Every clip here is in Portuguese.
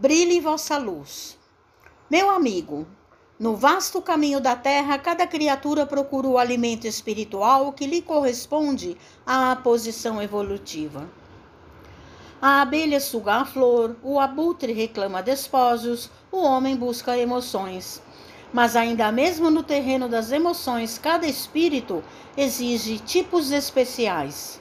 Brilhe vossa luz. Meu amigo, no vasto caminho da terra, cada criatura procura o alimento espiritual que lhe corresponde à posição evolutiva. A abelha suga a flor, o abutre reclama desposos, o homem busca emoções. Mas ainda mesmo no terreno das emoções, cada espírito exige tipos especiais.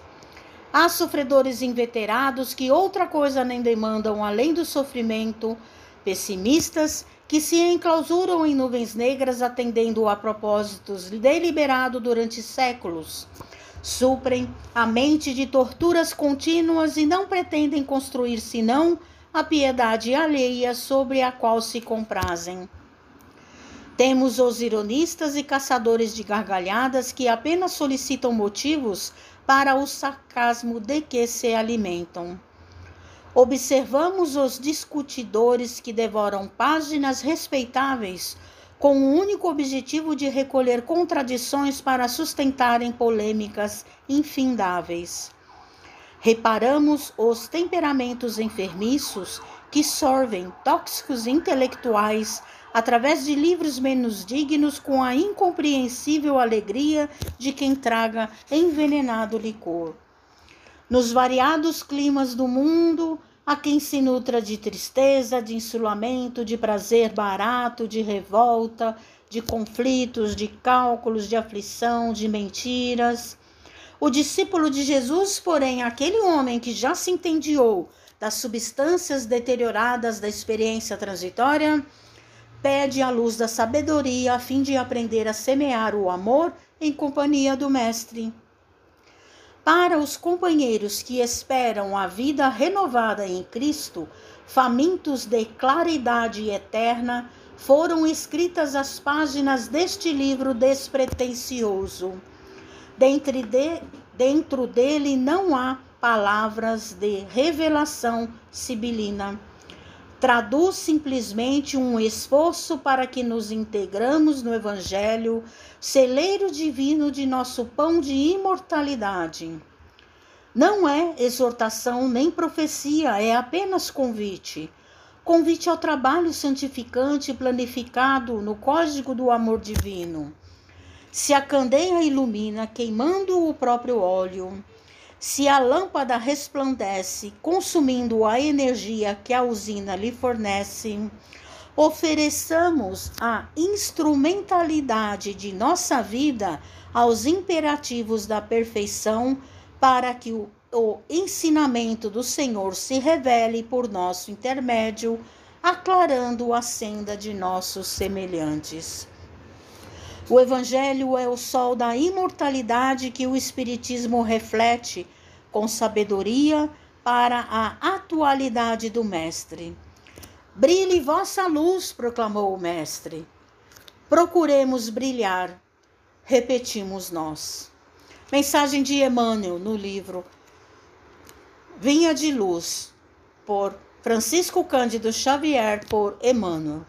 Há sofredores inveterados que outra coisa nem demandam além do sofrimento, pessimistas que se enclausuram em nuvens negras atendendo a propósitos deliberados durante séculos. Suprem a mente de torturas contínuas e não pretendem construir senão a piedade alheia sobre a qual se comprazem. Temos os ironistas e caçadores de gargalhadas que apenas solicitam motivos para o sarcasmo de que se alimentam. Observamos os discutidores que devoram páginas respeitáveis com o único objetivo de recolher contradições para sustentarem polêmicas infindáveis. Reparamos os temperamentos enfermiços que sorvem tóxicos intelectuais através de livros menos dignos com a incompreensível alegria de quem traga envenenado licor. Nos variados climas do mundo, há quem se nutra de tristeza, de insulamento, de prazer barato, de revolta, de conflitos, de cálculos, de aflição, de mentiras. O discípulo de Jesus, porém, aquele homem que já se entendiou das substâncias deterioradas da experiência transitória, pede a luz da sabedoria a fim de aprender a semear o amor em companhia do Mestre. Para os companheiros que esperam a vida renovada em Cristo, famintos de claridade eterna, foram escritas as páginas deste livro despretensioso. Dentro, de, dentro dele não há palavras de revelação sibilina traduz simplesmente um esforço para que nos integramos no Evangelho, celeiro divino de nosso pão de imortalidade. Não é exortação nem profecia, é apenas convite. Convite ao trabalho santificante planificado no código do amor divino. Se a candeia ilumina, queimando o próprio óleo, se a lâmpada resplandece, consumindo a energia que a usina lhe fornece, ofereçamos a instrumentalidade de nossa vida aos imperativos da perfeição para que o, o ensinamento do Senhor se revele por nosso intermédio, aclarando a senda de nossos semelhantes. O Evangelho é o sol da imortalidade que o Espiritismo reflete com sabedoria para a atualidade do Mestre. Brilhe vossa luz, proclamou o Mestre. Procuremos brilhar, repetimos nós. Mensagem de Emmanuel no livro Vinha de Luz, por Francisco Cândido Xavier, por Emmanuel.